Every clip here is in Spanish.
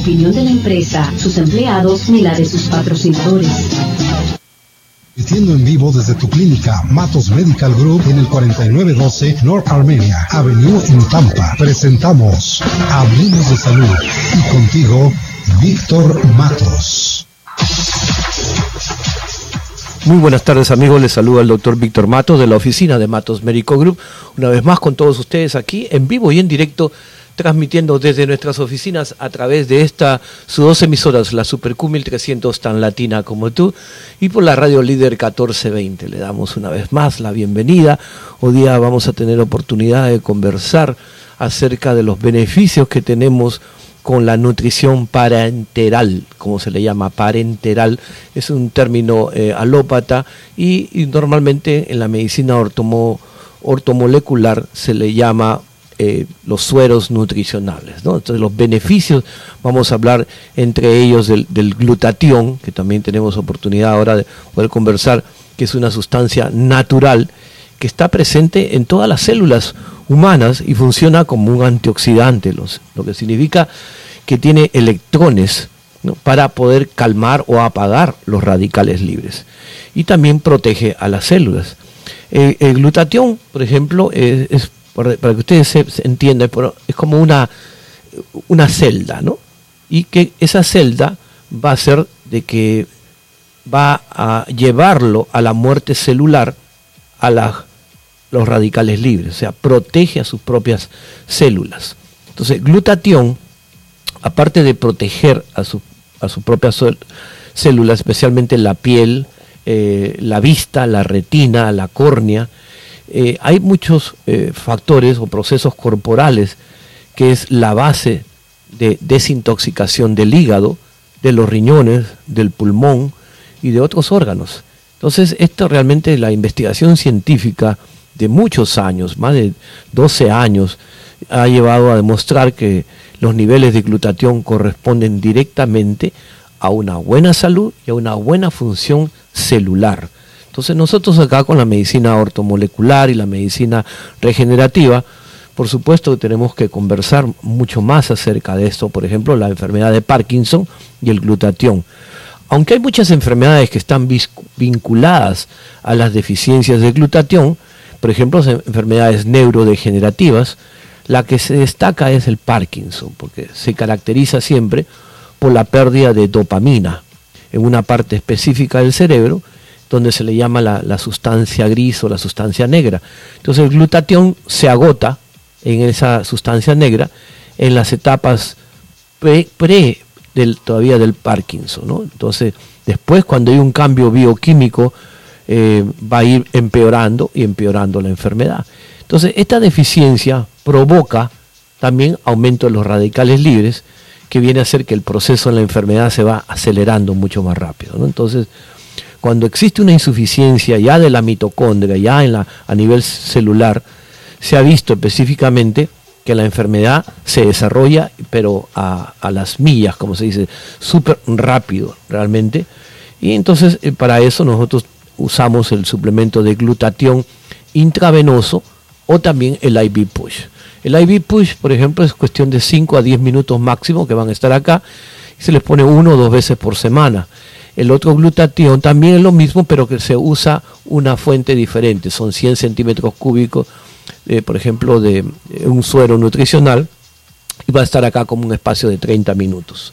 opinión de la empresa, sus empleados ni la de sus patrocinadores. Siendo en vivo desde tu clínica Matos Medical Group en el 4912 North Armenia Avenue en Tampa. Presentamos Hablemos de Salud y contigo, Víctor Matos. Muy buenas tardes amigos, les saluda el doctor Víctor Matos de la oficina de Matos Medical Group, una vez más con todos ustedes aquí en vivo y en directo transmitiendo desde nuestras oficinas a través de esta, sus dos emisoras, la Super Q1300 tan latina como tú, y por la radio líder 1420. Le damos una vez más la bienvenida. Hoy día vamos a tener oportunidad de conversar acerca de los beneficios que tenemos con la nutrición parenteral, como se le llama, parenteral, es un término eh, alópata y, normalmente en la medicina ortomolecular se le llama eh, los sueros nutricionales. Entonces los beneficios, vamos a hablar entre ellos del, glutatión, que también tenemos oportunidad ahora de poder conversar, que es una sustancia natural que está presente en todas las células humanas y funciona como un antioxidante, lo que significa que tiene electrones para poder calmar o apagar los radicales libres. Y también protege a las células. El glutatión, por ejemplo, es para, que ustedes se, entiendan, es como una, una celda, ¿no? Y que esa celda va a ser de que va a llevarlo a la muerte celular a los radicales libres, o sea, protege a sus propias células. Entonces, glutatión, aparte de proteger a, su, a sus propias células, especialmente la piel, eh, la vista, la retina, la córnea, eh, hay muchos eh, factores o procesos corporales que es la base de desintoxicación del hígado, de los riñones, del pulmón y de otros órganos. Entonces, esto realmente la investigación científica de muchos años, más de 12 años, ha llevado a demostrar que los niveles de glutatión corresponden directamente a una buena salud y a una buena función celular. Entonces nosotros acá con la medicina ortomolecular y la medicina regenerativa, por supuesto que tenemos que conversar mucho más acerca de esto, por ejemplo, la enfermedad de Parkinson y el glutatión. Aunque hay muchas enfermedades que están vinculadas a las deficiencias de glutatión, por ejemplo, enfermedades neurodegenerativas, la que se destaca es el Parkinson, porque se caracteriza siempre por la pérdida de dopamina en una parte específica del cerebro donde se le llama la, sustancia gris o la sustancia negra. Entonces el glutatión se agota en esa sustancia negra en las etapas pre, del, todavía del Parkinson. Entonces después cuando hay un cambio bioquímico eh, va a ir empeorando y empeorando la enfermedad. Entonces esta deficiencia provoca también aumento de los radicales libres que viene a hacer que el proceso de la enfermedad se va acelerando mucho más rápido. Entonces, cuando existe una insuficiencia ya de la mitocondria, ya en la, a nivel celular, se ha visto específicamente que la enfermedad se desarrolla, pero a, las millas, como se dice, súper rápido realmente. Y entonces eh, para eso nosotros usamos el suplemento de glutatión intravenoso o también el IV push. El IV push, por ejemplo, es cuestión de 5 a 10 minutos máximo que van a estar acá y se les pone uno o dos veces por semana. El otro glutatión también es lo mismo, pero que se usa una fuente diferente. Son 100 centímetros cúbicos, eh, por ejemplo, de eh, un suero nutricional y va a estar acá como un espacio de 30 minutos.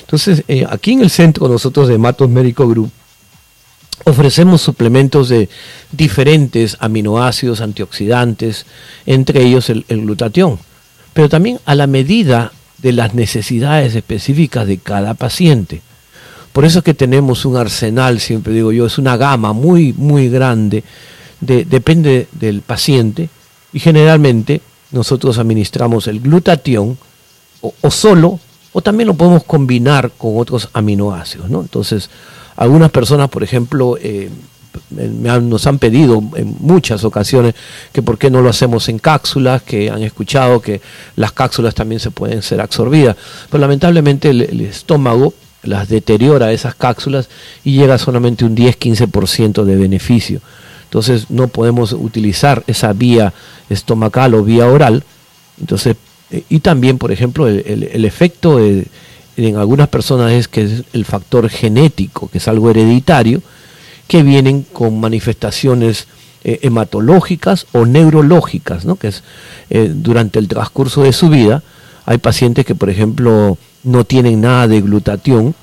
Entonces, eh, aquí en el centro nosotros de Matos Médico Group ofrecemos suplementos de diferentes aminoácidos, antioxidantes, entre ellos el, el glutatión, pero también a la medida de las necesidades específicas de cada paciente. Por eso es que tenemos un arsenal, siempre digo yo, es una gama muy, muy grande, depende del paciente, y generalmente nosotros administramos el glutatión o, solo, o también lo podemos combinar con otros aminoácidos. ¿no? Entonces, algunas personas, por ejemplo, eh, nos han pedido en muchas ocasiones que por qué no lo hacemos en cápsulas, que han escuchado que las cápsulas también se pueden ser absorbidas, pero lamentablemente el estómago las deteriora esas cápsulas y llega solamente un 10-15% de beneficio. Entonces no podemos utilizar esa vía estomacal o vía oral. Entonces, eh, y también, por ejemplo, el, efecto en algunas personas es que es el factor genético, que es algo hereditario, que vienen con manifestaciones eh, hematológicas o neurológicas, ¿no? que es eh, durante el transcurso de su vida. Hay pacientes que, por ejemplo, no tienen nada de glutatión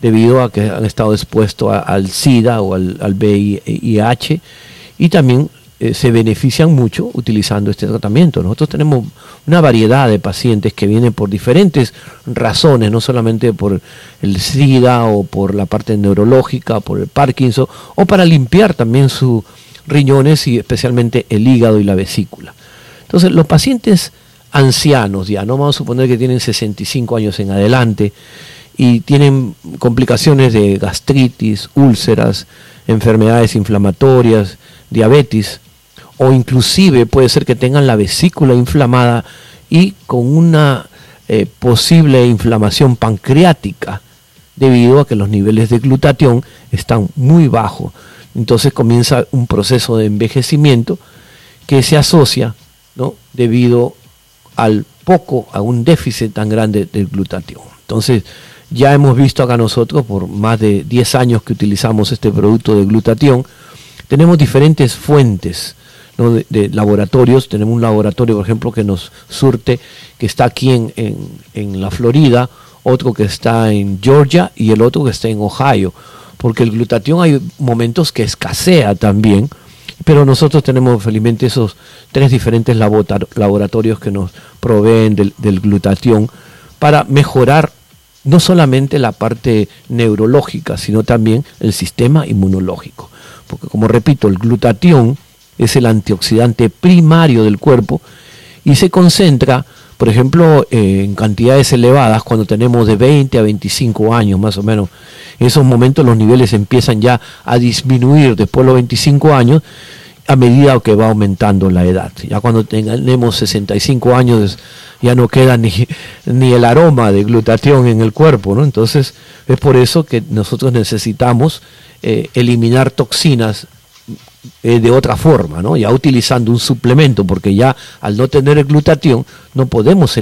debido a que han estado expuestos al SIDA o al, al VIH y también eh, se benefician mucho utilizando este tratamiento. Nosotros tenemos una variedad de pacientes que vienen por diferentes razones, no solamente por el SIDA o por la parte neurológica, por el Parkinson, o para limpiar también sus riñones y especialmente el hígado y la vesícula. Entonces, los pacientes ancianos, ya no vamos a suponer que tienen 65 años en adelante y tienen complicaciones de gastritis, úlceras, enfermedades inflamatorias, diabetes, o inclusive puede ser que tengan la vesícula inflamada y con una eh, posible inflamación pancreática debido a que los niveles de glutatión están muy bajos. Entonces comienza un proceso de envejecimiento que se asocia ¿no? debido al poco, a un déficit tan grande del glutatión. Entonces, ya hemos visto acá nosotros, por más de 10 años que utilizamos este producto de glutatión, tenemos diferentes fuentes de, laboratorios. Tenemos un laboratorio, por ejemplo, que nos surte, que está aquí en, en, la Florida, otro que está en Georgia y el otro que está en Ohio. Porque el glutatión hay momentos que escasea también, pero nosotros tenemos felizmente esos tres diferentes laboratorios que nos proveen del, del glutatión para mejorar no solamente la parte neurológica, sino también el sistema inmunológico. Porque como repito, el glutatión es el antioxidante primario del cuerpo y se concentra, por ejemplo, eh, en cantidades elevadas cuando tenemos de 20 a 25 años más o menos. En esos momentos los niveles empiezan ya a disminuir después de los 25 años a medida que va aumentando la edad. Ya cuando tenemos 65 años ya no queda ni, ni el aroma de glutatión en el cuerpo, ¿no? Entonces es por eso que nosotros necesitamos eh, eliminar toxinas eh, de otra forma, ¿no? ya utilizando un suplemento, porque ya al no tener el glutatión no podemos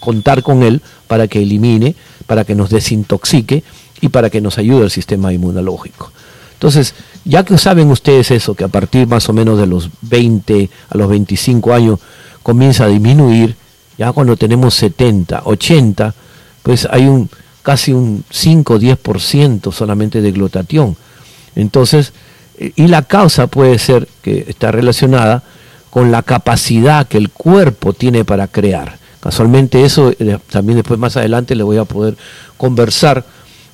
contar con él para que elimine, para que nos desintoxique y para que nos ayude el sistema inmunológico. Entonces, ya que saben ustedes eso, que a partir más o menos de los 20 a los 25 años comienza a disminuir, ya cuando tenemos 70, 80, pues hay un casi un 5 10% solamente de glutatión. Entonces, y la causa puede ser que está relacionada con la capacidad que el cuerpo tiene para crear. Casualmente eso, eh, también después más adelante le voy a poder conversar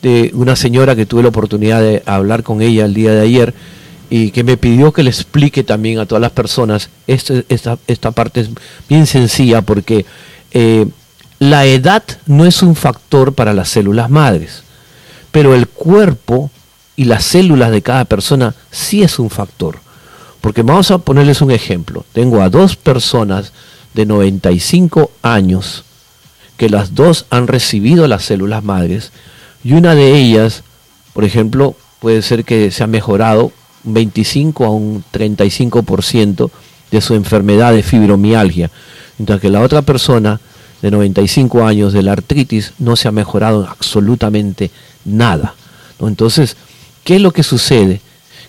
de una señora que tuve la oportunidad de hablar con ella el día de ayer y que me pidió que le explique también a todas las personas, este, esta, esta parte es bien sencilla porque eh, la edad no es un factor para las células madres, pero el cuerpo y las células de cada persona sí es un factor. Porque vamos a ponerles un ejemplo. Tengo a dos personas de 95 años que las dos han recibido las células madres y una de ellas, por ejemplo, puede ser que se ha mejorado un 25 a un 35% de su enfermedad de fibromialgia, mientras que la otra persona de 95 años de la artritis no se ha mejorado absolutamente nada. Entonces, ¿Qué es lo que sucede?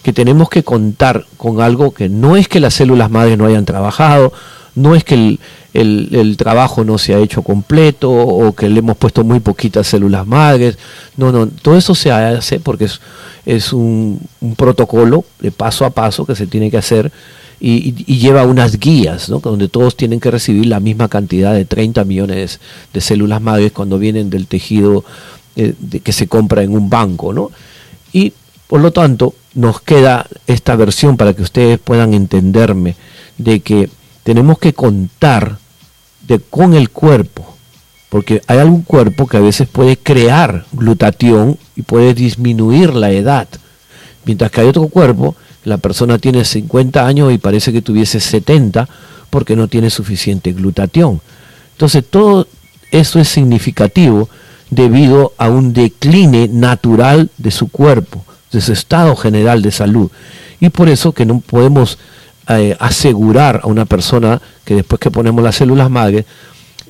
Que tenemos que contar con algo que no es que las células madres no hayan trabajado, no es que el, trabajo no se ha hecho completo o que le hemos puesto muy poquitas células madres. No, no, todo eso se hace porque es, es un, protocolo de paso a paso que se tiene que hacer y, lleva unas guías, ¿no? donde todos tienen que recibir la misma cantidad de 30 millones de células madres cuando vienen del tejido eh, que se compra en un banco. ¿no? Por lo tanto, nos queda esta versión para que ustedes puedan entenderme de que tenemos que contar de, con el cuerpo, porque hay algún cuerpo que a veces puede crear glutatión y puede disminuir la edad, mientras que hay otro cuerpo, la persona tiene 50 años y parece que tuviese 70 porque no tiene suficiente glutatión. Entonces todo eso es significativo debido a un decline natural de su cuerpo de su estado general de salud. Y por eso que no podemos eh, asegurar a una persona que después que ponemos las células madres,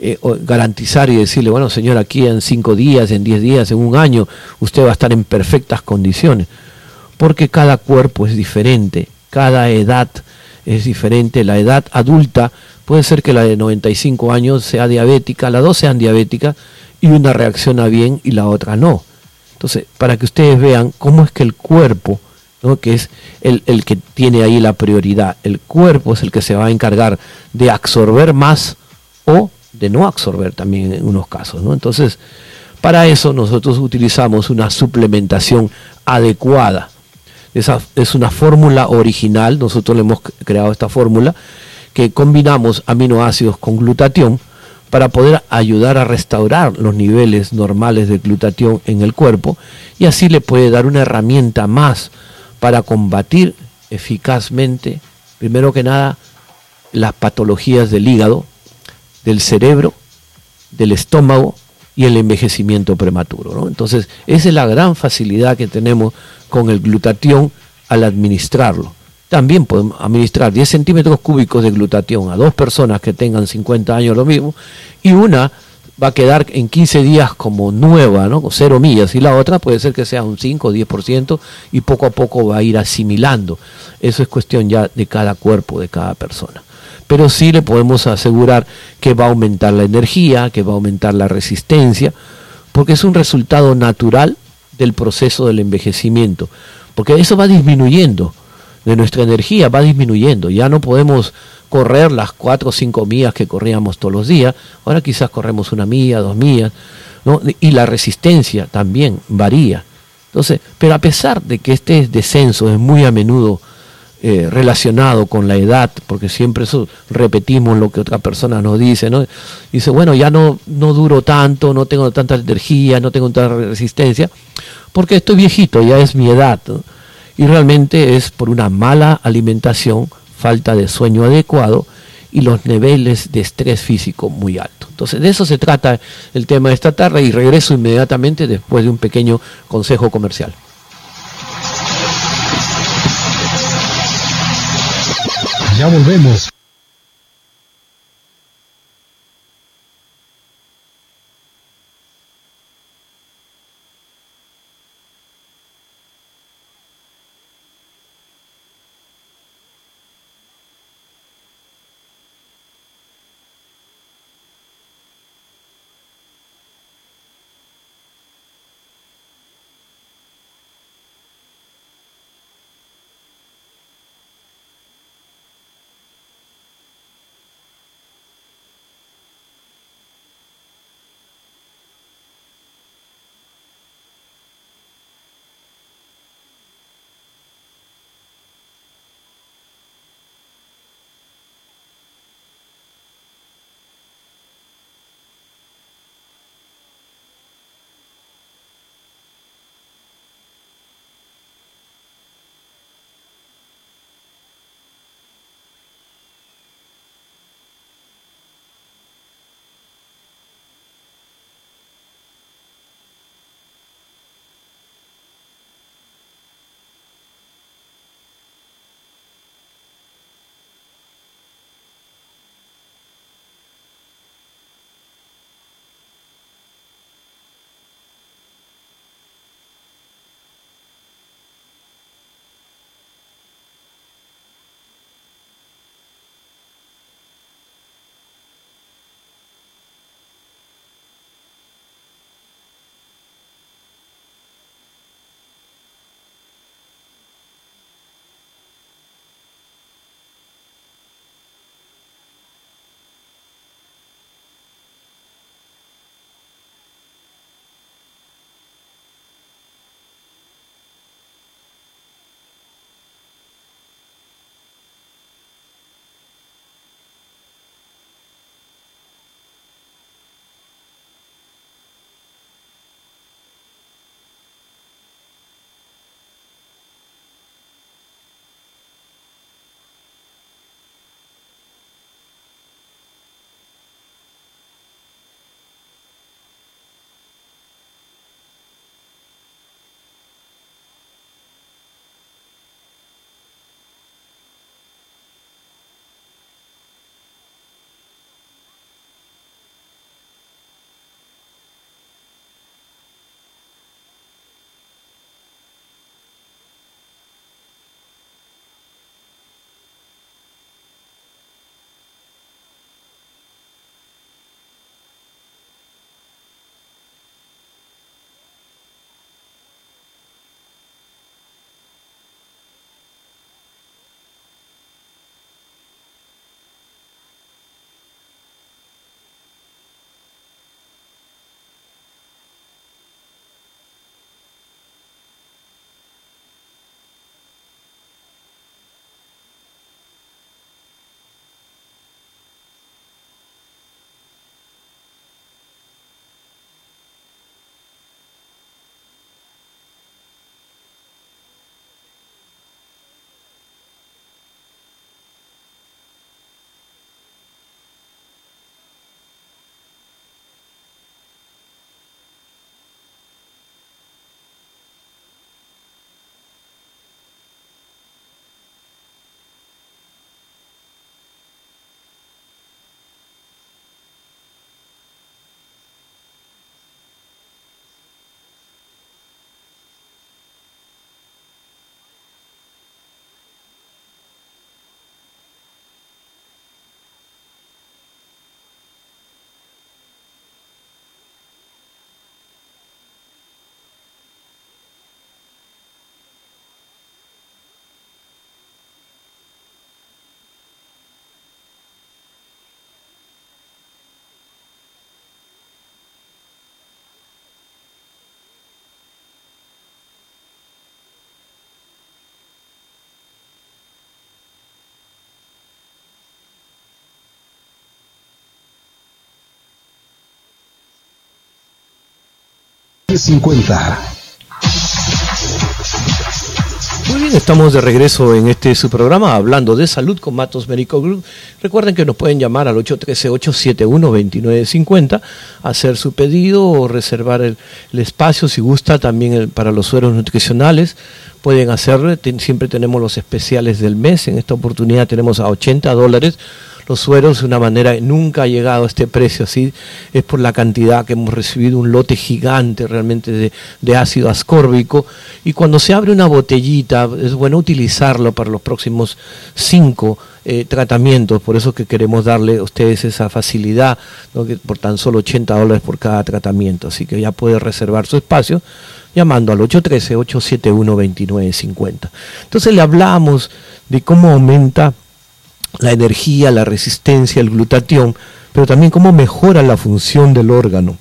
eh, garantizar y decirle, bueno, señor, aquí en cinco días, en diez días, en un año, usted va a estar en perfectas condiciones. Porque cada cuerpo es diferente, cada edad es diferente. La edad adulta puede ser que la de 95 años sea diabética, las dos sean diabéticas y una reacciona bien y la otra no. Entonces, para que ustedes vean cómo es que el cuerpo, ¿no? que es el, el que tiene ahí la prioridad, el cuerpo es el que se va a encargar de absorber más o de no absorber también en unos casos. ¿no? Entonces, para eso nosotros utilizamos una suplementación adecuada. Esa es una fórmula original, nosotros le hemos creado esta fórmula, que combinamos aminoácidos con glutatión para poder ayudar a restaurar los niveles normales de glutatión en el cuerpo y así le puede dar una herramienta más para combatir eficazmente, primero que nada, las patologías del hígado, del cerebro, del estómago y el envejecimiento prematuro. Entonces, esa es la gran facilidad que tenemos con el glutatión al administrarlo. También podemos administrar 10 centímetros cúbicos de glutatión a dos personas que tengan 50 años lo mismo y una va a quedar en 15 días como nueva, ¿no? cero millas, y la otra puede ser que sea un 5 o 10% y poco a poco va a ir asimilando. Eso es cuestión ya de cada cuerpo, de cada persona pero sí le podemos asegurar que va a aumentar la energía, que va a aumentar la resistencia, porque es un resultado natural del proceso del envejecimiento, porque eso va disminuyendo, de nuestra energía va disminuyendo, ya no podemos correr las cuatro o cinco millas que corríamos todos los días, ahora quizás corremos una milla, dos millas, y la resistencia también varía. Entonces, pero a pesar de que este descenso es muy a menudo eh, relacionado con la edad, porque siempre eso repetimos lo que otra persona nos dice, ¿no? Dice, bueno, ya no, no duro tanto, no tengo tanta energía, no tengo tanta resistencia, porque estoy viejito, ya es mi edad. Y realmente es por una mala alimentación, falta de sueño adecuado y los niveles de estrés físico muy altos. Entonces, de eso se trata el tema de esta tarde y regreso inmediatamente después de un pequeño consejo comercial. Ya volvemos. 50. Muy bien, estamos de regreso en este su programa hablando de salud con Matos Medical Group. Recuerden que nos pueden llamar al 813-871-2950, hacer su pedido o reservar el, espacio si gusta también para los sueros nutricionales. Pueden hacerlo, siempre tenemos los especiales del mes. En esta oportunidad tenemos a 80 dólares los sueros de una manera nunca ha llegado a este precio así, es por la cantidad que hemos recibido, un lote gigante realmente de, ácido ascórbico, y cuando se abre una botellita es bueno utilizarlo para los próximos cinco eh, tratamientos, por eso que queremos darle a ustedes esa facilidad, por tan solo 80 dólares por cada tratamiento, así que ya puede reservar su espacio llamando al 813-871-2950. Entonces le hablamos de cómo aumenta la energía, la resistencia, el glutatión, pero también cómo mejora la función del órgano.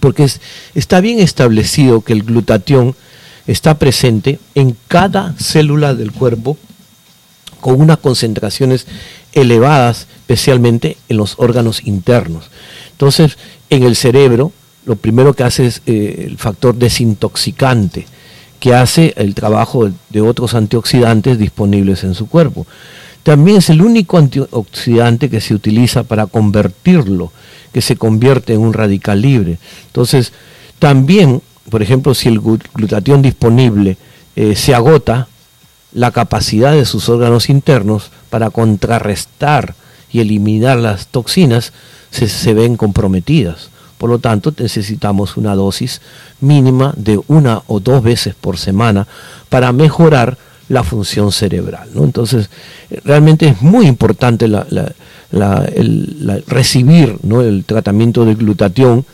Porque está bien establecido que el glutatión está presente en cada célula del cuerpo con unas concentraciones elevadas, especialmente en los órganos internos. Entonces, en el cerebro, lo primero que hace es eh, el factor desintoxicante, que hace el trabajo de otros antioxidantes disponibles en su cuerpo. También es el único antioxidante que se utiliza para convertirlo, que se convierte en un radical libre. Entonces, también, por ejemplo, si el glutatión disponible eh, se agota, la capacidad de sus órganos internos para contrarrestar y eliminar las toxinas se, se ven comprometidas. Por lo tanto, necesitamos una dosis mínima de una o dos veces por semana para mejorar la función cerebral. ¿no? Entonces, realmente es muy importante la, recibir ¿no? el tratamiento de glutatión,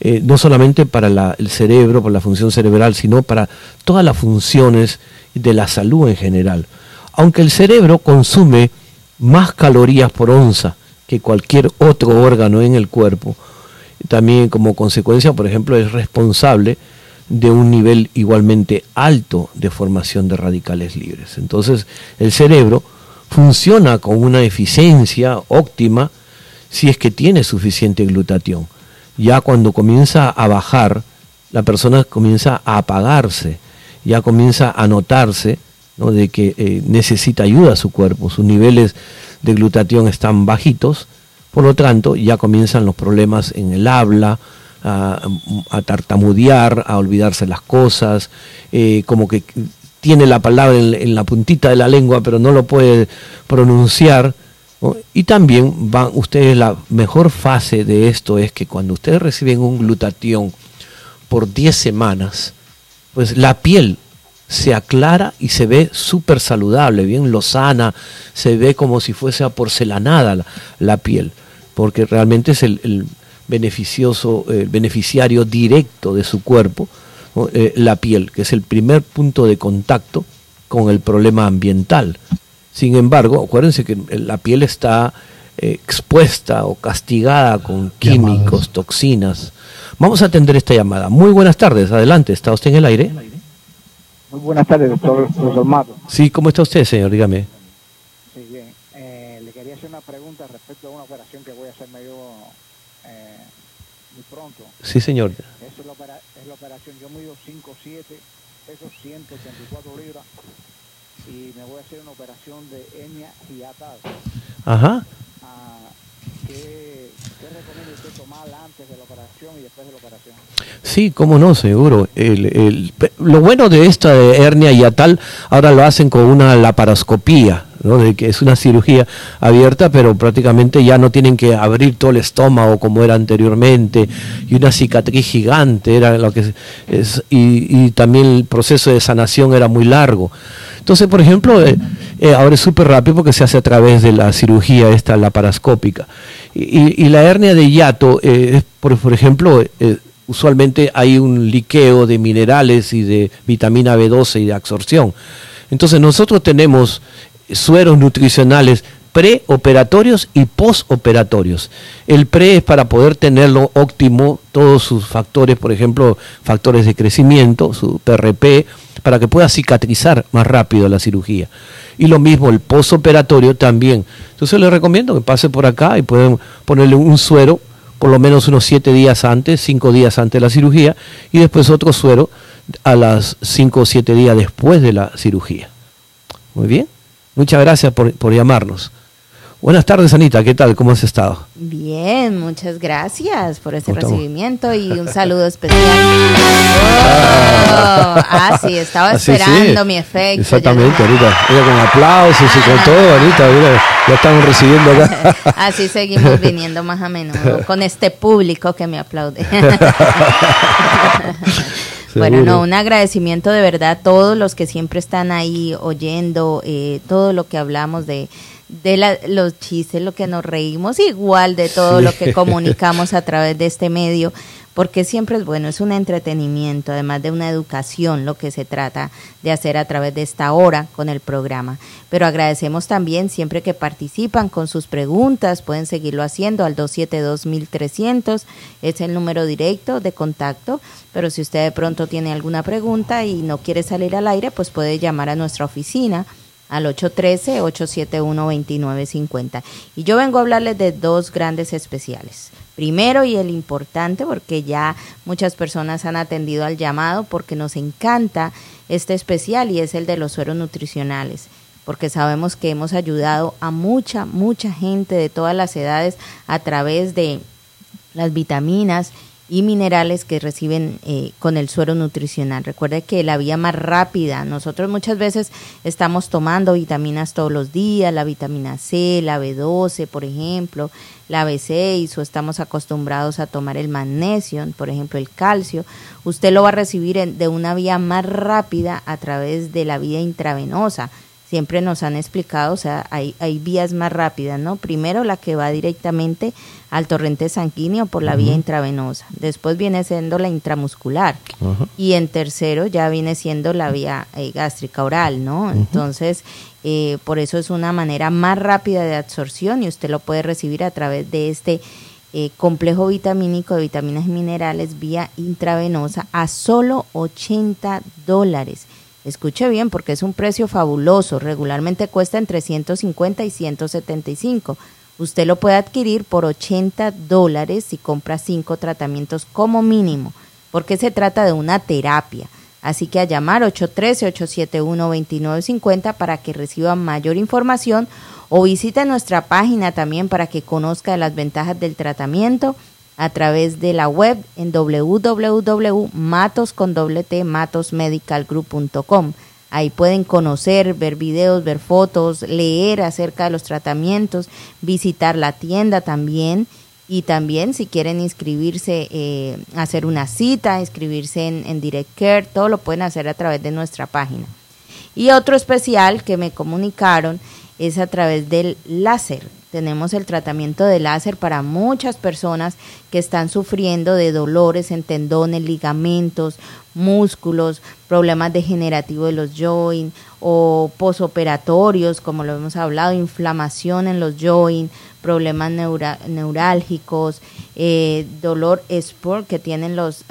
eh, no solamente para el cerebro, para la función cerebral, sino para todas las funciones de la salud en general. Aunque el cerebro consume más calorías por onza que cualquier otro órgano en el cuerpo, también como consecuencia, por ejemplo, es responsable de un nivel igualmente alto de formación de radicales libres. Entonces, el cerebro funciona con una eficiencia óptima si es que tiene suficiente glutatión. Ya cuando comienza a bajar, la persona comienza a apagarse, ya comienza a notarse de que eh, necesita ayuda a su cuerpo, sus niveles de glutatión están bajitos, por lo tanto ya comienzan los problemas en el habla, a, tartamudear, a olvidarse las cosas, eh, como que tiene la palabra en, la puntita de la lengua, pero no lo puede pronunciar. Y también van ustedes, la mejor fase de esto es que cuando ustedes reciben un glutatión por 10 semanas, pues la piel se aclara y se ve súper saludable, bien lozana, se ve como si fuese porcelanada la, piel, porque realmente es el beneficioso, eh, beneficiario directo de su cuerpo, eh, la piel, que es el primer punto de contacto con el problema ambiental. Sin embargo, acuérdense que la piel está eh, expuesta o castigada con químicos, toxinas. Vamos a atender esta llamada. Muy buenas tardes, adelante, ¿está usted en el aire? Muy buenas tardes, doctor, Mato. Sí, ¿cómo está usted, señor? Dígame. Sí, bien. le quería hacer una pregunta respecto a una operación que voy a hacer medio Sí, señor. Esa es la, es la operación. Yo mido 5'7, peso 184 libras y me voy a hacer una operación de hernia hiatal. Ajá. Ah, ¿qué, ¿Qué recomienda usted tomar antes de la operación y después de la operación? Sí, cómo no, seguro. El, el, lo bueno de esta hernia hiatal, ahora lo hacen con una laparoscopía de que es una cirugía abierta, pero prácticamente ya no tienen que abrir todo el estómago como era anteriormente, y una cicatriz gigante era lo que es, y, también el proceso de sanación era muy largo. Entonces, por ejemplo, eh, eh, ahora es súper rápido porque se hace a través de la cirugía esta laparoscópica. Y, y la hernia de hiato, eh, por, por, ejemplo, usualmente hay un liqueo de minerales y de vitamina B12 y de absorción. Entonces nosotros tenemos sueros nutricionales preoperatorios y postoperatorios. El pre es para poder tenerlo óptimo, todos sus factores, por ejemplo, factores de crecimiento, su PRP, para que pueda cicatrizar más rápido la cirugía. Y lo mismo el postoperatorio también. Entonces le recomiendo que pase por acá y pueden ponerle un suero por lo menos unos siete días antes, cinco días antes de la cirugía, y después otro suero a las cinco o siete días después de la cirugía. Muy bien. Muchas gracias por, por llamarnos. Buenas tardes, Anita. ¿Qué tal? ¿Cómo has estado? Bien, muchas gracias por ese recibimiento y un saludo especial. Oh, ah, sí, estaba esperando mi efecto. Exactamente, Anita. Mira, con aplausos y con todo, Anita. Mira, ya estamos recibiendo acá. Así seguimos viniendo más a menudo con este público que me aplaude. Bueno, no, un agradecimiento de verdad a todos los que siempre están ahí oyendo eh, todo lo que hablamos de, de los chistes, lo que nos reímos, igual de todo lo que comunicamos a través de este medio porque siempre es bueno, es un entretenimiento, además de una educación, lo que se trata de hacer a través de esta hora con el programa. Pero agradecemos también siempre que participan con sus preguntas, pueden seguirlo haciendo al 272-1300, es el número directo de contacto, pero si usted de pronto tiene alguna pregunta y no quiere salir al aire, pues puede llamar a nuestra oficina al 813-871-2950. Y yo vengo a hablarles de dos grandes especiales primero y el importante, porque ya muchas personas han atendido al llamado, porque nos encanta este especial y es el de los sueros nutricionales porque sabemos que hemos ayudado a mucha, mucha gente de todas las edades a través de las vitaminas y minerales que reciben eh, con el suero nutricional. Recuerde que la vía más rápida, nosotros muchas veces estamos tomando vitaminas todos los días, la vitamina C, la B12, por ejemplo, la B6, o estamos acostumbrados a tomar el magnesio, por ejemplo, el calcio. Usted lo va a recibir de una vía más rápida a través de la vía intravenosa siempre nos han explicado, o sea, hay, hay vías más rápidas, ¿no? Primero la que va directamente al torrente sanguíneo por la vía intravenosa, después viene siendo la intramuscular y en tercero ya viene siendo la vía eh, gástrica oral, ¿no? Entonces, eh, por eso es una manera más rápida de absorción y usted lo puede recibir a través de este eh, complejo vitamínico de vitaminas y minerales vía intravenosa a solo 80 dólares. Escuche bien porque es un precio fabuloso, regularmente cuesta entre 150 y 175. Usted lo puede adquirir por 80 dólares si compra cinco tratamientos como mínimo, porque se trata de una terapia. Así que a llamar 813-871-2950 para que reciba mayor información o visite nuestra página también para que conozca las ventajas del tratamiento a través de la web en www.matos.com. Ahí pueden conocer, ver videos, ver fotos, leer acerca de los tratamientos, visitar la tienda también y también si quieren inscribirse, eh, hacer una cita, inscribirse en, en Direct Care, todo lo pueden hacer a través de nuestra página. Y otro especial que me comunicaron es a través del láser. Tenemos el tratamiento de láser para muchas personas que están sufriendo de dolores en tendones, ligamentos, músculos, problemas degenerativos de los joints o posoperatorios, como lo hemos hablado, inflamación en los joints, problemas neurálgicos, eh, dolor sport que tienen los...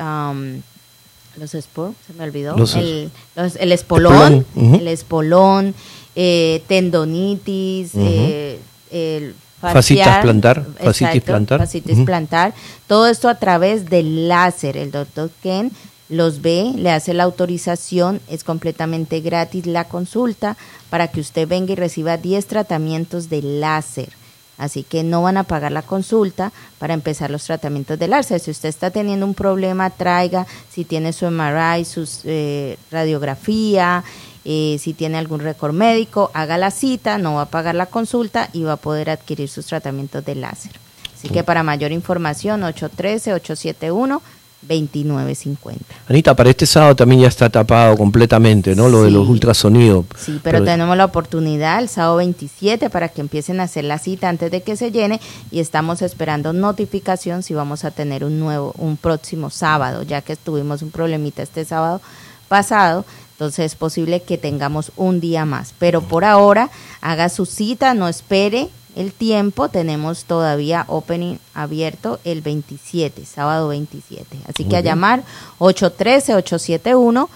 los sport, se me olvidó, el, el, espolón, el espolón, eh, tendonitis, eh, el facial, plantar, facitis plantar. Plantar. Todo esto a través del láser. El doctor Ken los ve, le hace la autorización, es completamente gratis la consulta para que usted venga y reciba 10 tratamientos de láser. Así que no van a pagar la consulta para empezar los tratamientos de láser. Si usted está teniendo un problema, traiga, si tiene su MRI, su eh, radiografía, eh, si tiene algún récord médico, haga la cita, no va a pagar la consulta y va a poder adquirir sus tratamientos de láser. Así que para mayor información, 813-871. 2950. Anita, para este sábado también ya está tapado completamente, ¿no? Lo de los ultrasonidos. Sí, pero, tenemos la oportunidad el sábado 27 para que empiecen a hacer la cita antes de que se llene y estamos esperando notificación si vamos a tener un nuevo, un próximo sábado, ya que tuvimos un problemita este sábado pasado. Entonces es posible que tengamos un día más. Pero por ahora, haga su cita, no espere el tiempo. Tenemos todavía opening abierto el 27, sábado 27. Así que a llamar 813-871.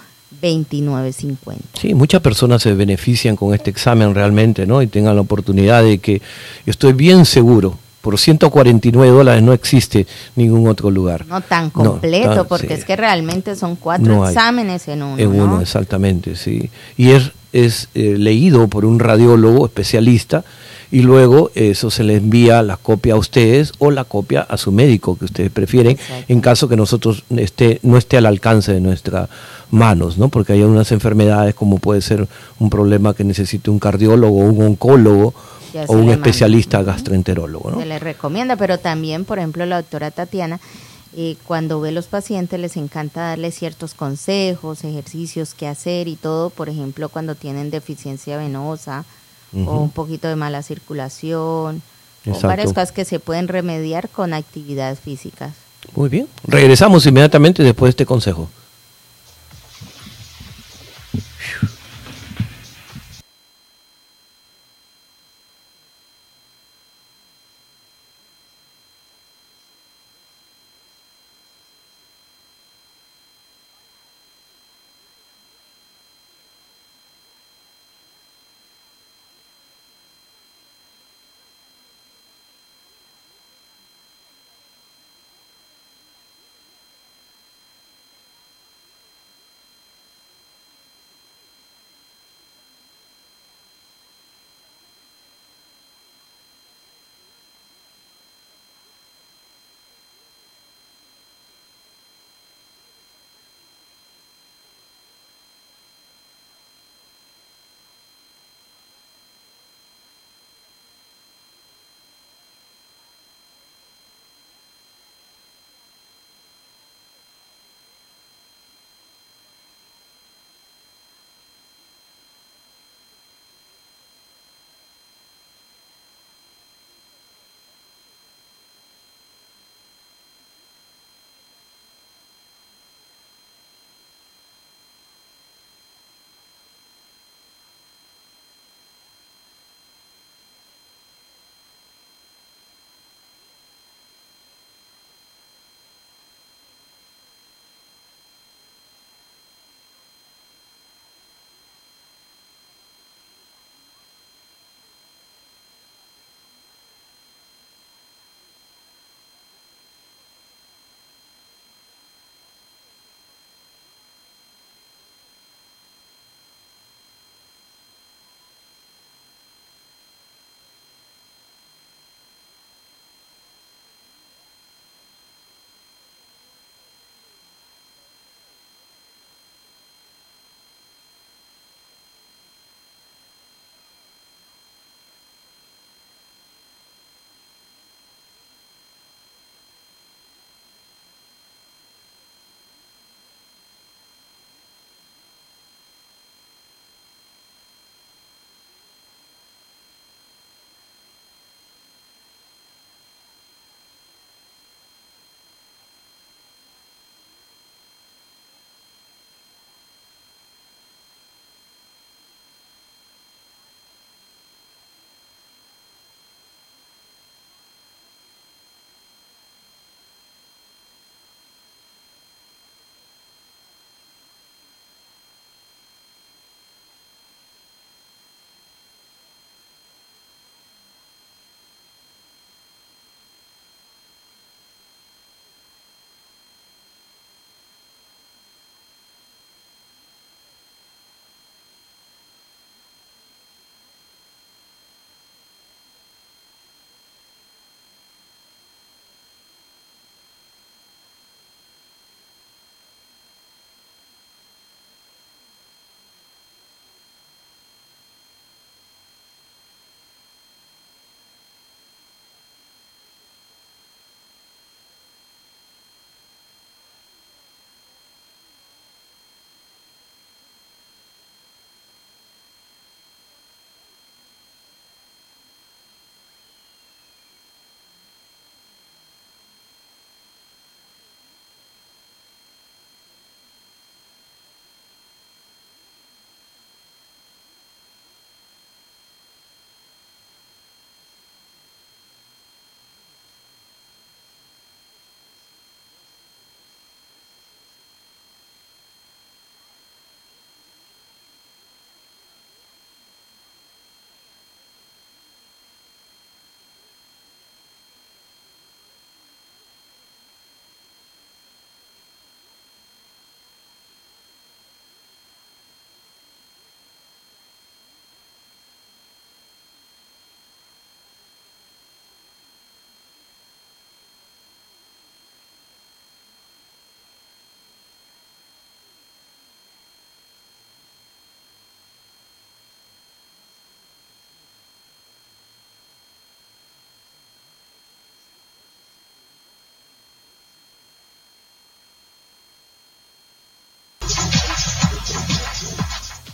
29.50. Sí, muchas personas se benefician con este examen realmente, ¿no? Y tengan la oportunidad de que, estoy bien seguro, por 149 dólares no existe ningún otro lugar. No tan completo, porque es que realmente son cuatro exámenes en uno. En uno, exactamente, sí. Y es, es eh, leído por un radiólogo especialista y luego eso se le envía la copia a ustedes o la copia a su médico que ustedes prefieren en caso que nosotros esté, no esté al alcance de nuestras manos, ¿no? Porque hay unas enfermedades como puede ser un problema que necesite un cardiólogo o un oncólogo o un especialista gastroenterólogo. ¿no? Se le recomienda, pero también, por ejemplo, la doctora Tatiana, eh, cuando ve los pacientes les encanta darle ciertos consejos, ejercicios que hacer y todo, por ejemplo, cuando tienen deficiencia venosa o un poquito de mala circulación, o varias cosas que se pueden remediar con actividades físicas. Muy bien, regresamos inmediatamente después de este consejo.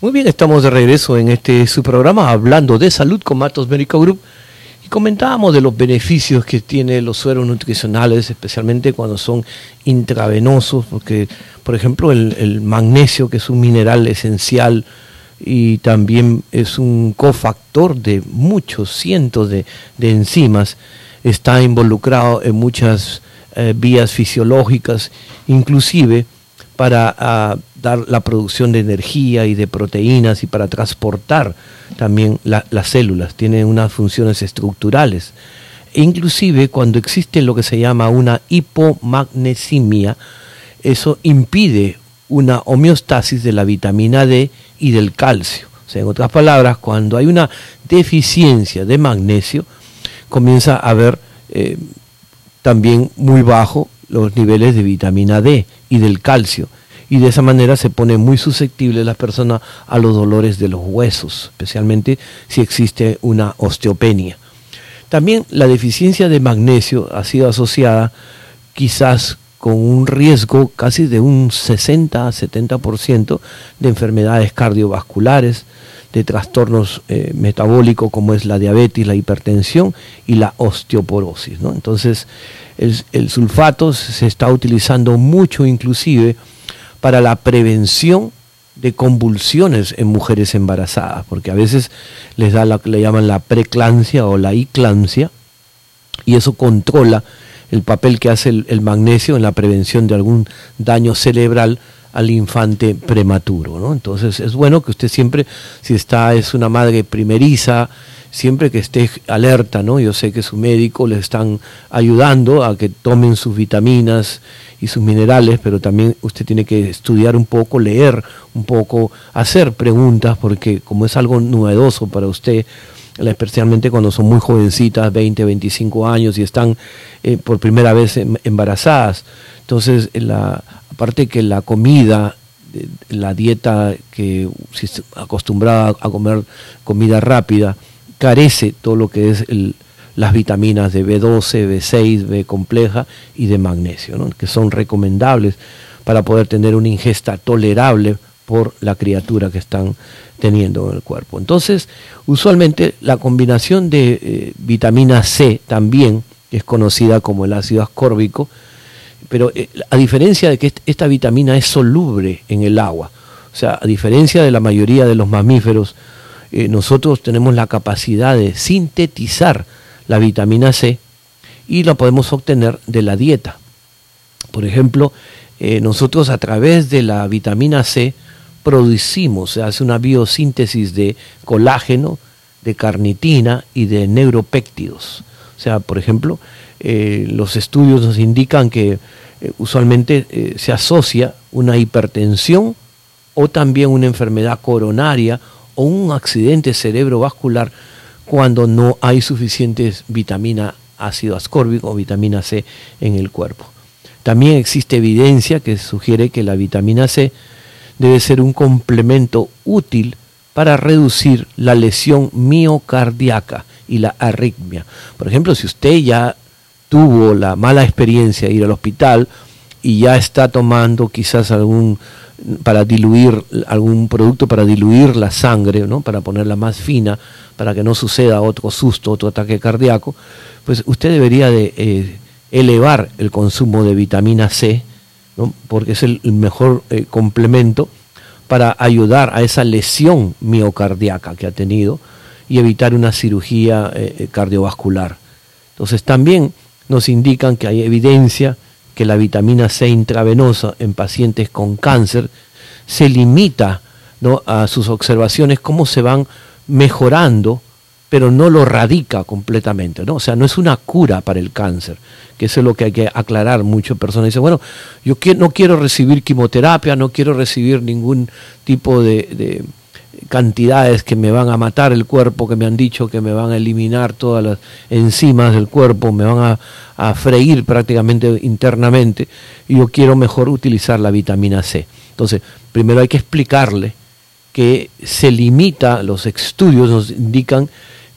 Muy bien, estamos de regreso en este su programa hablando de salud con Matos Medical Group. Y comentábamos de los beneficios que tienen los sueros nutricionales, especialmente cuando son intravenosos, porque por ejemplo el, magnesio, que es un mineral esencial y también es un cofactor de muchos cientos de, de enzimas, está involucrado en muchas eh, vías fisiológicas, inclusive para ah, dar la producción de energía y de proteínas y para transportar también las células. Tiene unas funciones estructurales. E inclusive cuando existe lo que se llama una hipomagnesimia, eso impide una homeostasis de la vitamina D y del calcio. O sea, en otras palabras, cuando hay una deficiencia de magnesio, comienza a haber eh, también muy bajo los niveles de vitamina D y del calcio. Y de esa manera se pone muy susceptible la persona a los dolores de los huesos, especialmente si existe una osteopenia. También la deficiencia de magnesio ha sido asociada quizás con un riesgo casi de un 60 a 70% de enfermedades cardiovasculares, de trastornos eh, metabólicos como es la diabetes, la hipertensión y la osteoporosis. ¿no? Entonces, el, sulfato se está utilizando mucho inclusive para la prevención de convulsiones en mujeres embarazadas, porque a veces les da lo que le llaman la preclancia o la eclampsia, y eso controla el papel que hace el magnesio en la prevención de algún daño cerebral al infante prematuro. ¿no? Entonces es bueno que usted siempre, si está, es una madre primeriza, siempre que esté alerta, ¿no? Yo sé que su médico le están ayudando a que tomen sus vitaminas y sus minerales, pero también usted tiene que estudiar un poco, leer un poco, hacer preguntas, porque como es algo novedoso para usted, especialmente cuando son muy jovencitas, 20, 25 años y están eh, por primera vez em, embarazadas. Entonces, la, aparte que la comida, la dieta que si acostumbrada a comer comida rápida, carece todo lo que es las vitaminas de B12, B6, B compleja y de magnesio, que son recomendables para poder tener una ingesta tolerable por la criatura que están teniendo en el cuerpo. Entonces, usualmente la combinación de eh, vitamina C también, es conocida como el ácido ascórbico, pero eh, a diferencia de que esta vitamina es soluble en el agua, o sea, a diferencia de la mayoría de los mamíferos, eh, nosotros tenemos la capacidad de sintetizar la vitamina C y la podemos obtener de la dieta. Por ejemplo, eh, nosotros a través de la vitamina C producimos, se hace una biosíntesis de colágeno, de carnitina y de neuropéptidos. O sea, por ejemplo, los estudios nos indican que eh, usualmente eh, se asocia una hipertensión o también una enfermedad coronaria o un accidente cerebrovascular cuando no hay suficientes vitamina ácido ascórbico o vitamina C en el cuerpo. También existe evidencia que sugiere que la vitamina C debe ser un complemento útil para reducir la lesión miocardíaca y la arritmia. Por ejemplo, si usted ya tuvo la mala experiencia de ir al hospital y ya está tomando quizás algún para diluir algún producto para diluir la sangre, ¿no? para ponerla más fina, para que no suceda otro susto, otro ataque cardíaco, pues usted debería de eh, elevar el consumo de vitamina C, ¿no? porque es el, mejor eh, complemento para ayudar a esa lesión miocardíaca que ha tenido y evitar una cirugía eh, cardiovascular. Entonces también nos indican que hay evidencia que la vitamina C intravenosa en pacientes con cáncer se limita ¿no? a sus observaciones, cómo se van mejorando, pero no lo radica completamente. ¿no? O sea, no es una cura para el cáncer, que eso es lo que hay que aclarar. Muchas personas dicen, bueno, yo no quiero recibir quimioterapia, no quiero recibir ningún tipo de cantidades que me van a matar el cuerpo, que me han dicho que me van a eliminar todas las enzimas del cuerpo, me van a, freír prácticamente internamente, y yo quiero mejor utilizar la vitamina C. Entonces, primero hay que explicarle que se limita, los estudios nos indican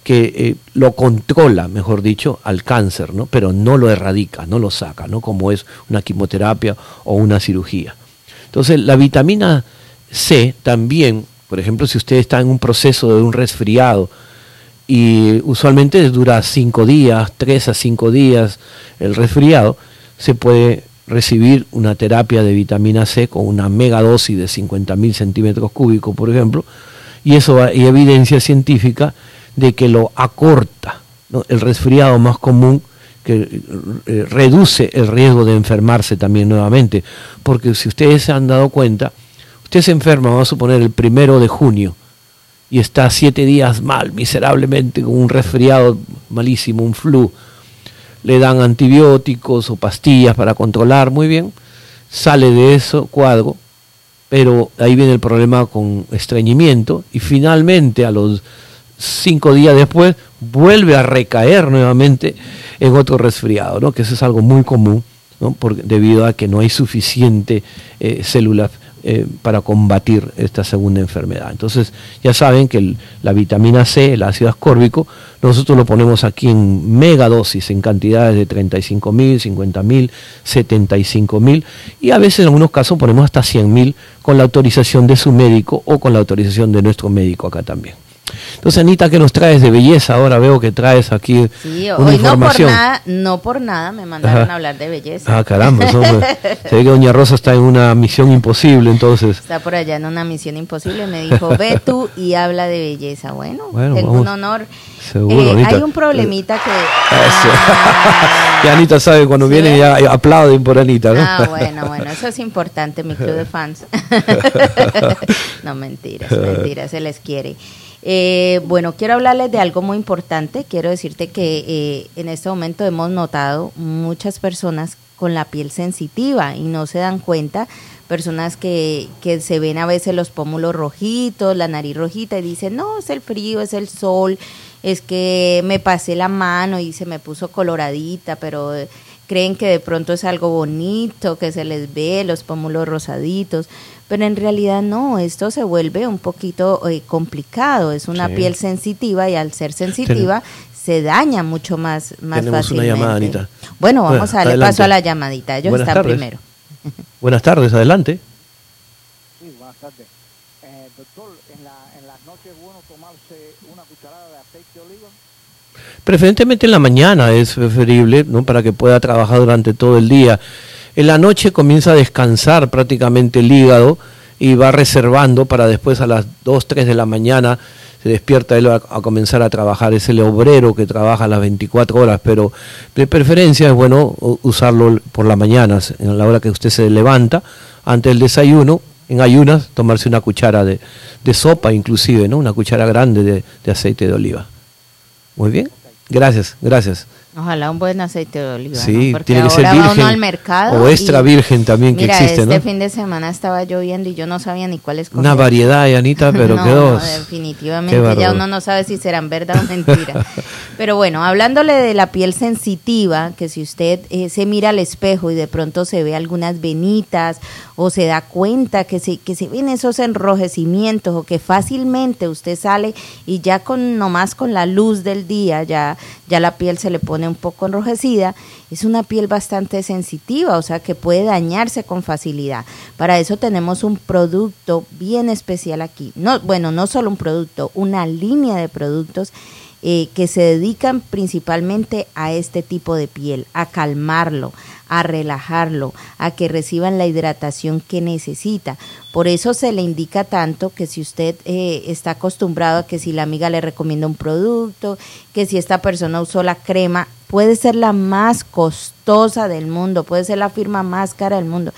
que eh, lo controla, mejor dicho, al cáncer, ¿no? pero no lo erradica, no lo saca, ¿no? como es una quimioterapia o una cirugía. Entonces, la vitamina C también Por ejemplo, si usted está en un proceso de un resfriado y usualmente dura cinco días, tres a cinco días el resfriado, se puede recibir una terapia de vitamina C con una megadosis de 50.000 centímetros cúbicos, por ejemplo, y eso hay evidencia científica de que lo acorta. El resfriado más común que eh, reduce el riesgo de enfermarse también nuevamente, porque si ustedes se han dado cuenta, usted se enferma, vamos a suponer, el primero de junio, y está siete días mal, miserablemente, con un resfriado malísimo, un flu, le dan antibióticos o pastillas para controlar, muy bien, sale de eso cuadro, pero ahí viene el problema con estreñimiento y finalmente a los cinco días después vuelve a recaer nuevamente en otro resfriado, ¿no? que eso es algo muy común ¿no? debido a que no hay suficiente eh, células eh, para combatir esta segunda enfermedad. Entonces, ya saben que la vitamina C, el ácido ascórbico, nosotros lo ponemos aquí en megadosis, en cantidades de 35.000, 50.000, 75.000 y a veces en algunos casos ponemos hasta 100.000 con la autorización de su médico o con la autorización de nuestro médico acá también. Entonces, Anita, ¿qué nos traes de belleza? Ahora veo que traes aquí sí, hoy No por, nada, no por nada me mandaron a hablar de belleza. Ah, caramba. se ve que Doña Rosa está en una misión imposible, entonces. Está por allá en una misión imposible. Me dijo, ve tú y habla de belleza. Bueno, es un honor. Seguro, eh, hay un problemita que... Ah, y Anita sabe, cuando viene ya aplauden por Anita, ¿no? Ah, bueno, bueno, eso es importante, mi club de fans. no, mentiras, mentiras, se les quiere. Eh, bueno, quiero hablarles de algo muy importante. Quiero decirte que eh, en este momento hemos notado muchas personas con la piel sensitiva y no se dan cuenta. Personas que, que se ven a veces los pómulos rojitos, la nariz rojita y dicen, no, es el frío, es el sol, es que me pasé la mano y se me puso coloradita, pero eh, creen que de pronto es algo bonito, que se les ve los pómulos rosaditos pero en realidad no, esto se vuelve un poquito eh, complicado, es una piel sensitiva y al ser sensitiva se daña mucho más, más Tenemos una llamada, Anita. Bueno, vamos a darle paso a la llamadita, ellos buenas están primero. Buenas tardes, adelante. Sí, buenas tardes. Eh, doctor, ¿en, la, ¿en las noches es bueno tomarse una cucharada de aceite de oliva? Preferentemente en la mañana es preferible, ¿no? Para que pueda trabajar durante todo el día. En la noche comienza a descansar prácticamente el hígado y va reservando para después a las 2, 3 de la mañana se despierta él a, comenzar a trabajar. Es el obrero que trabaja las 24 horas, pero de preferencia es bueno usarlo por las mañanas, en la hora que usted se levanta, antes del desayuno, en ayunas, tomarse una cuchara de, sopa inclusive, ¿no? una cuchara grande de, de aceite de oliva. Muy bien, gracias, gracias. Ojalá un buen aceite de oliva. Sí, tiene que ser virgen. al mercado o extra virgen también que existe, este fin de semana estaba lloviendo y yo no sabía ni cuál es. Una variedad, Anita, pero no, quedó. No, definitivamente ya uno no sabe si serán verdad o mentira. pero bueno, hablándole de la piel sensitiva, que si usted eh, se mira al espejo y de pronto se ve algunas venitas o se da cuenta que se, que se ven esos enrojecimientos o que fácilmente usted sale y ya con nomás con la luz del día ya, ya la piel se le pone un poco enrojecida, es una piel bastante sensitiva, o sea que puede dañarse con facilidad. Para eso tenemos un producto bien especial aquí. No, bueno, no solo un producto, una línea de productos eh, que se dedican principalmente a este tipo de piel, a calmarlo, a relajarlo, a que reciban la hidratación que necesita. Por eso se le indica tanto que si usted eh, está acostumbrado a que si la amiga le recomienda un producto, que si esta persona usó la crema, puede ser la más costosa del mundo, puede ser la firma más cara del mundo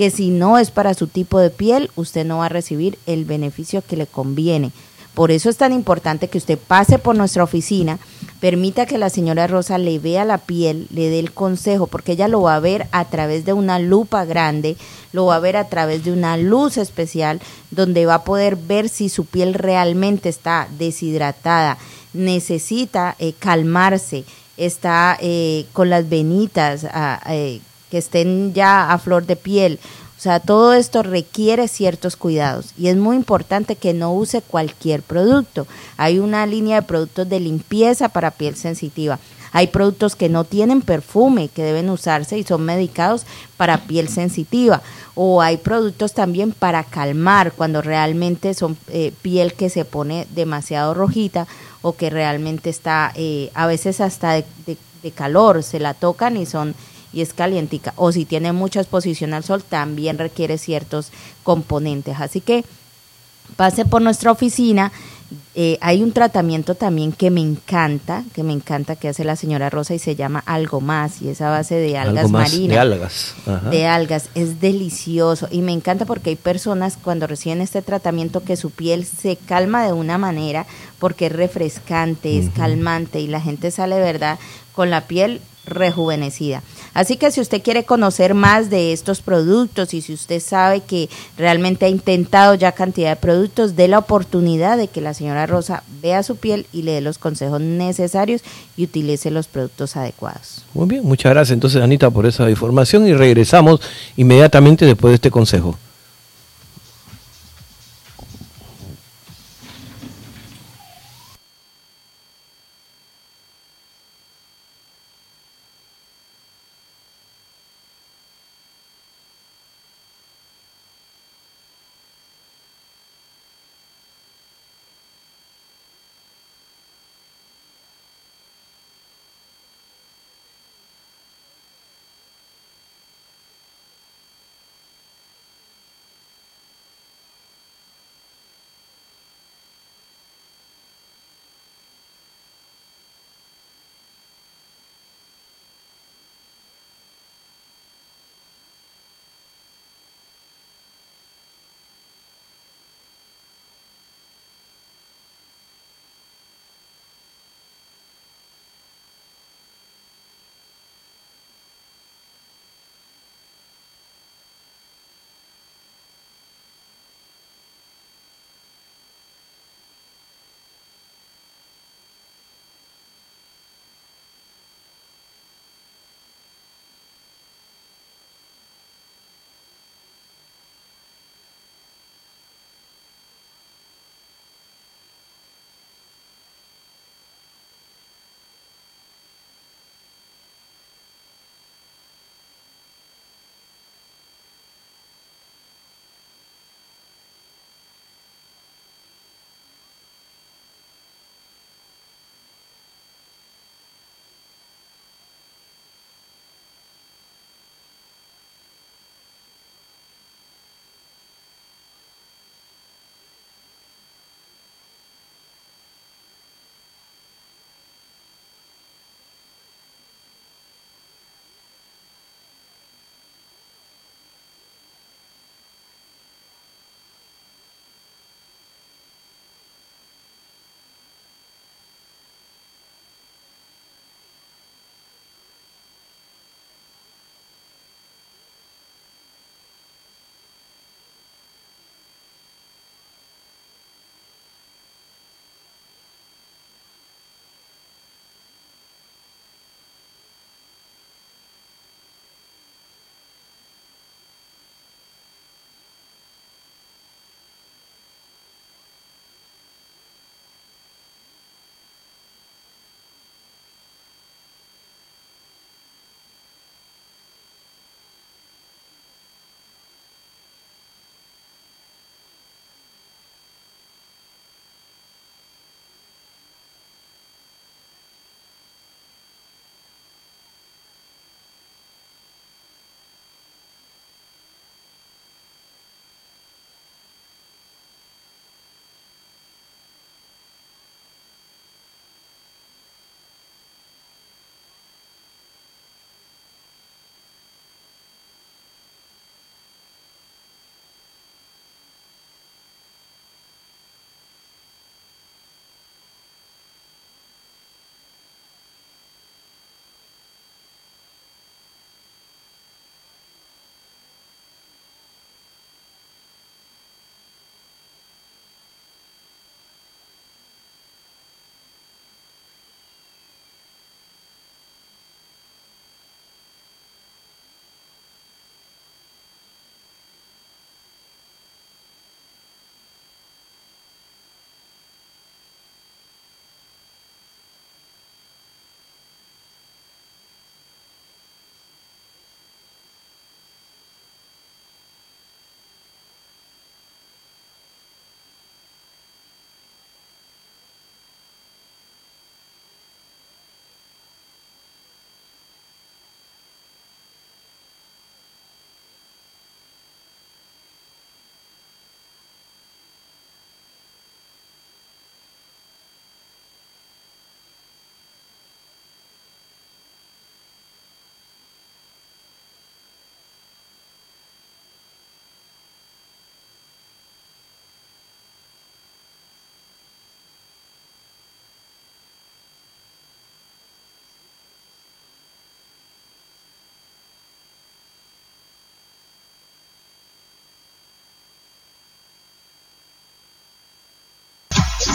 que si no es para su tipo de piel, usted no va a recibir el beneficio que le conviene. Por eso es tan importante que usted pase por nuestra oficina, permita que la señora Rosa le vea la piel, le dé el consejo, porque ella lo va a ver a través de una lupa grande, lo va a ver a través de una luz especial, donde va a poder ver si su piel realmente está deshidratada, necesita eh, calmarse, está eh, con las venitas eh, que estén ya a flor de piel o sea, todo esto requiere ciertos cuidados y es muy importante que no use cualquier producto. Hay una línea de productos de limpieza para piel sensitiva. Hay productos que no tienen perfume, que deben usarse y son medicados para piel sensitiva. O hay productos también para calmar cuando realmente son eh, piel que se pone demasiado rojita o que realmente está eh, a veces hasta de, de calor, se la tocan y son y es calientica. O si tiene mucha exposición al sol, también requiere ciertos componentes. Así que pase por nuestra oficina. Eh, hay un tratamiento también que me encanta, que me encanta que hace la señora Rosa y se llama algo más y esa base de algas marinas. De algas. De algas. Es delicioso y me encanta porque hay personas cuando reciben este tratamiento que su piel se calma de una manera porque es refrescante, es calmante y la gente sale, ¿verdad? Con la piel rejuvenecida. Así que si usted quiere conocer más de estos productos y si usted sabe que realmente ha intentado ya cantidad de productos, dé la oportunidad de que la señora Rosa vea su piel y le dé los consejos necesarios y utilice los productos adecuados. Muy bien, muchas gracias entonces Anita por esa información y regresamos inmediatamente después de este consejo.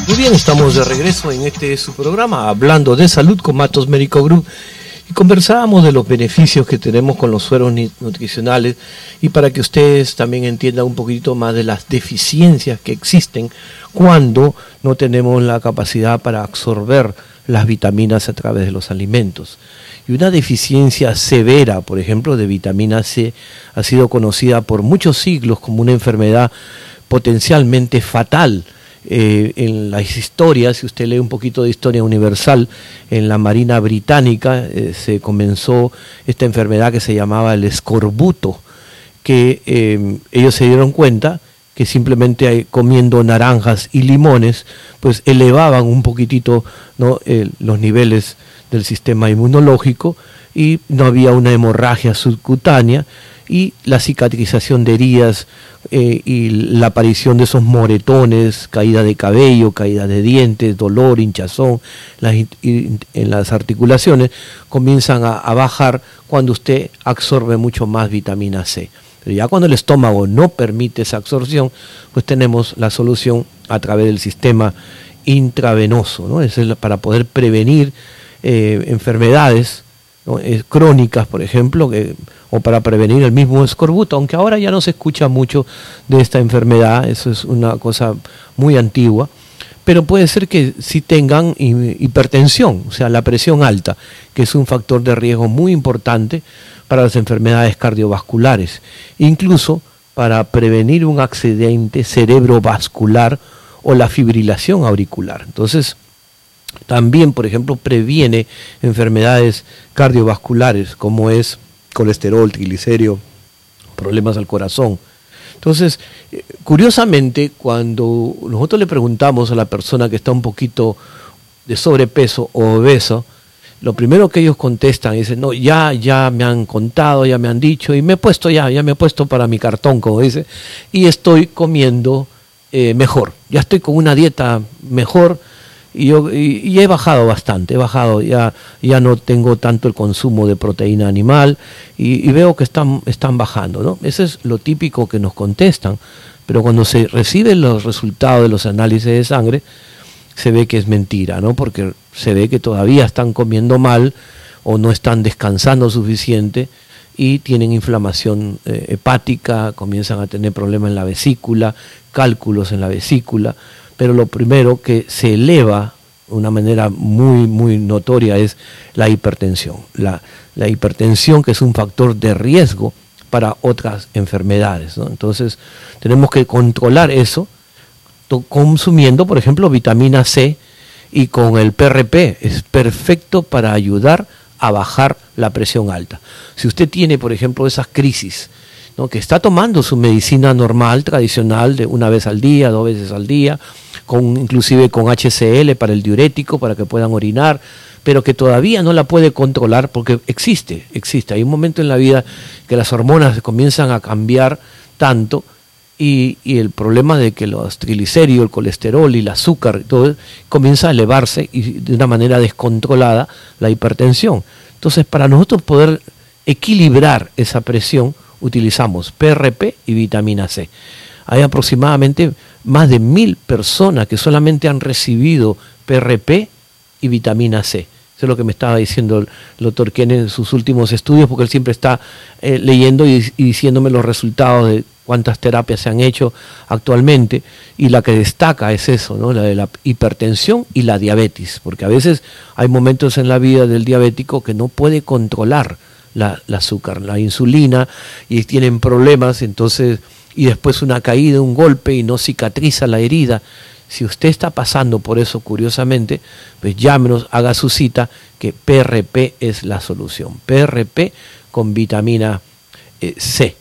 Muy bien, estamos de regreso en este su programa, hablando de salud con Matos Médico Group. Y conversábamos de los beneficios que tenemos con los sueros nutricionales y para que ustedes también entiendan un poquito más de las deficiencias que existen cuando no tenemos la capacidad para absorber las vitaminas a través de los alimentos. Y una deficiencia severa, por ejemplo, de vitamina C ha sido conocida por muchos siglos como una enfermedad potencialmente fatal. Eh, en las historias, si usted lee un poquito de historia universal, en la Marina Británica eh, se comenzó esta enfermedad que se llamaba el escorbuto, que eh, ellos se dieron cuenta que simplemente comiendo naranjas y limones, pues elevaban un poquitito los niveles del sistema inmunológico y no había una hemorragia subcutánea y la cicatrización de heridas eh, y la aparición de esos moretones, caída de cabello, caída de dientes, dolor, hinchazón en las articulaciones, comienzan a, a bajar cuando usted absorbe mucho más vitamina C. Pero ya cuando el estómago no permite esa absorción, pues tenemos la solución a través del sistema intravenoso, ¿no? Es para poder prevenir eh, enfermedades eh, crónicas, por ejemplo, o para prevenir el mismo escorbuto, aunque ahora ya no se escucha mucho de esta enfermedad, eso es una cosa muy antigua, pero puede ser que si tengan hipertensión, o sea, la presión alta, que es un factor de riesgo muy importante para las enfermedades cardiovasculares, incluso para prevenir un accidente cerebrovascular o la fibrilación auricular. Entonces, también, por ejemplo, previene enfermedades cardiovasculares como es colesterol, triglicérido, problemas al corazón. Entonces, eh, curiosamente, cuando nosotros le preguntamos a la persona que está un poquito de sobrepeso o obeso, lo primero que ellos contestan es, no, ya, ya me han contado, ya me han dicho, y me he puesto ya, ya me he puesto para mi cartón, como dice, y estoy comiendo eh, mejor, ya estoy con una dieta mejor, y, yo, y, he bajado bastante, he bajado, ya, ya no tengo tanto el consumo de proteína animal, y, veo que están, están bajando, ¿no? Eso es lo típico que nos contestan, pero cuando se reciben los resultados de los análisis de sangre, se ve que es mentira, ¿no? Porque se ve que todavía están comiendo mal o no están descansando suficiente y tienen inflamación eh, hepática, comienzan a tener problemas en la vesícula, cálculos en la vesícula, pero lo primero que se eleva de una manera muy, muy notoria es la hipertensión. La, la hipertensión que es un factor de riesgo para otras enfermedades. ¿no? Entonces tenemos que controlar eso consumiendo, por ejemplo, vitamina C y con el PRP. Es perfecto para ayudar a bajar la presión alta. Si usted tiene, por ejemplo, esas crisis, que está tomando su medicina normal, tradicional, de una vez al día, dos veces al día, con, inclusive con HCL para el diurético, para que puedan orinar, pero que todavía no la puede controlar porque existe, existe. Hay un momento en la vida que las hormonas comienzan a cambiar tanto y, el problema de que los triglicéridos, el colesterol y el azúcar, todo comienza a elevarse y de una manera descontrolada la hipertensión. Entonces, para nosotros poder equilibrar esa presión, utilizamos PRP y vitamina C. Hay aproximadamente más de mil personas que solamente han recibido PRP y vitamina C. Eso es lo que me estaba diciendo el, doctor Ken en sus últimos estudios, porque él siempre está eh, leyendo y, diciéndome los resultados de cuántas terapias se han hecho actualmente, y la que destaca es eso, ¿no? la de la hipertensión y la diabetes, porque a veces hay momentos en la vida del diabético que no puede controlar la, azúcar, la insulina, y tienen problemas, entonces, y después una caída, un golpe, y no cicatriza la herida. Si usted está pasando por eso, curiosamente, pues llámenos, haga su cita, que PRP es la solución. PRP con vitamina eh, C.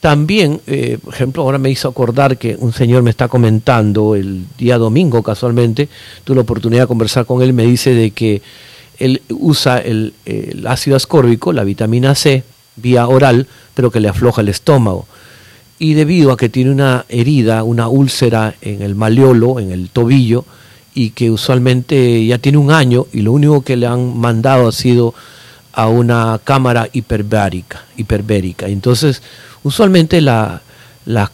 También, eh, por ejemplo, ahora me hizo acordar que un señor me está comentando el día domingo casualmente, tuve la oportunidad de conversar con él, me dice de que él usa el, ácido ascórbico, la vitamina C, vía oral, pero que le afloja el estómago. Y debido a que tiene una herida, una úlcera en el maleolo, en el tobillo, y que usualmente ya tiene un año y lo único que le han mandado ha sido a una cámara hiperbárica, hiperbérica. Entonces, Usualmente la,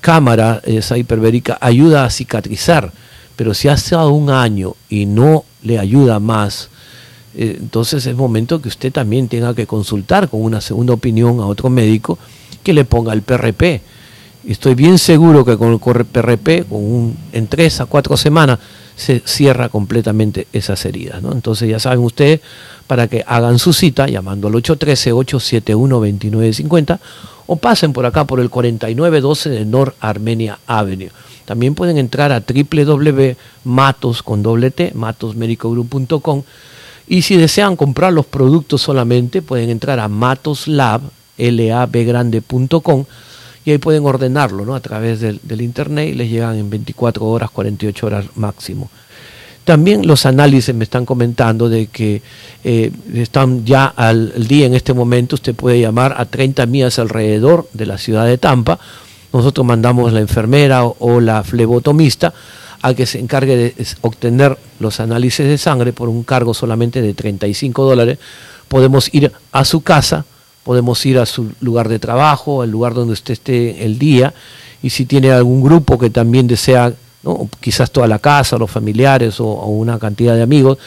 cámara, esa hiperbérica, ayuda a cicatrizar, Pero si ha estado un año y no le ayuda más, eh, entonces es momento que usted también tenga que consultar con una segunda opinión a otro médico que le ponga el PRP. Estoy bien seguro que con el PRP, con un, en tres a cuatro semanas, se cierra completamente esas heridas. ¿no? Entonces ya saben ustedes, para que hagan su cita llamando al 813-871-2950 o pasen por acá por el 4912 de North Armenia Avenue. También pueden entrar a www.matos con matosmedicogroup.com y si desean comprar los productos solamente pueden entrar a matoslab, labgrande.com y ahí pueden ordenarlo ¿no? a través del, internet y les llegan en 24 horas, 48 horas máximo. También los análisis me están comentando de que eh, están ya al, día en este momento, usted puede llamar a 30 millas alrededor de la ciudad de Tampa, nosotros mandamos la enfermera o, la flebotomista a que se encargue de obtener los análisis de sangre por un cargo solamente de 35 dólares. Podemos ir a su casa, podemos ir a su lugar de trabajo, al lugar donde usted esté el día, y si tiene algún grupo que también desea, quizás toda la casa, los familiares o, una cantidad de amigos,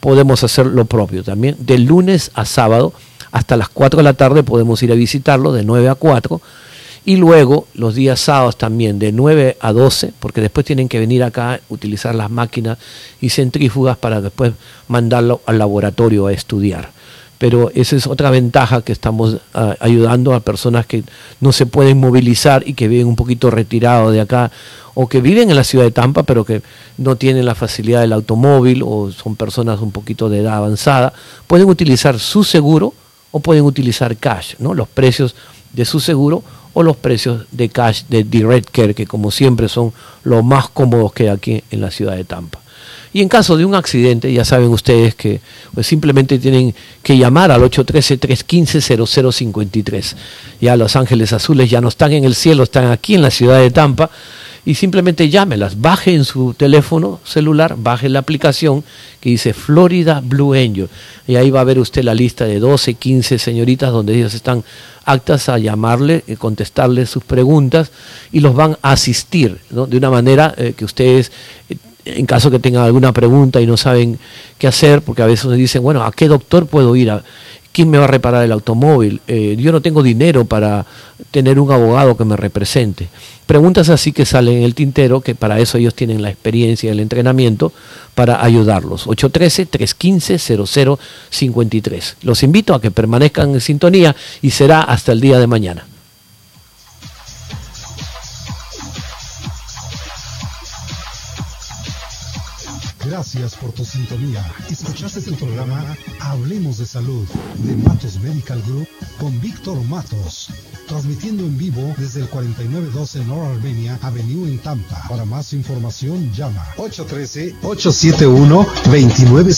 podemos hacer lo propio también. De lunes a sábado, hasta las 4 de la tarde podemos ir a visitarlo, de 9 a 4, y luego los días sábados también, de 9 a 12, porque después tienen que venir acá, utilizar las máquinas y centrífugas para después mandarlo al laboratorio a estudiar pero esa es otra ventaja que estamos ah, ayudando a personas que no se pueden movilizar y que viven un poquito retirados de acá o que viven en la ciudad de Tampa pero que no tienen la facilidad del automóvil o son personas un poquito de edad avanzada, pueden utilizar su seguro o pueden utilizar cash, ¿no? Los precios de su seguro o los precios de cash de Direct Care que como siempre son los más cómodos que hay aquí en la ciudad de Tampa. Y en caso de un accidente, ya saben ustedes que pues, simplemente tienen que llamar al 813-315-0053. Ya Los Ángeles Azules ya no están en el cielo, están aquí en la ciudad de Tampa. Y simplemente llámelas, baje en su teléfono celular, baje la aplicación que dice Florida Blue Angel. Y ahí va a ver usted la lista de 12, 15 señoritas donde ellos están aptas a llamarle, eh, contestarle sus preguntas y los van a asistir de una manera eh, que ustedes eh, en caso que tengan alguna pregunta y no saben qué hacer, porque a veces nos dicen, bueno, ¿a qué doctor puedo ir? ¿Quién me va a reparar el automóvil? Eh, yo no tengo dinero para tener un abogado que me represente. Preguntas así que salen en el tintero, que para eso ellos tienen la experiencia y el entrenamiento para ayudarlos. 813-315-0053. Los invito a que permanezcan en sintonía y será hasta el día de mañana. Gracias por tu sintonía. Escuchaste el programa Hablemos de Salud de Matos Medical Group con Víctor Matos, transmitiendo en vivo desde el 4912 North Armenia Avenue en Tampa. Para más información llama 813 871 29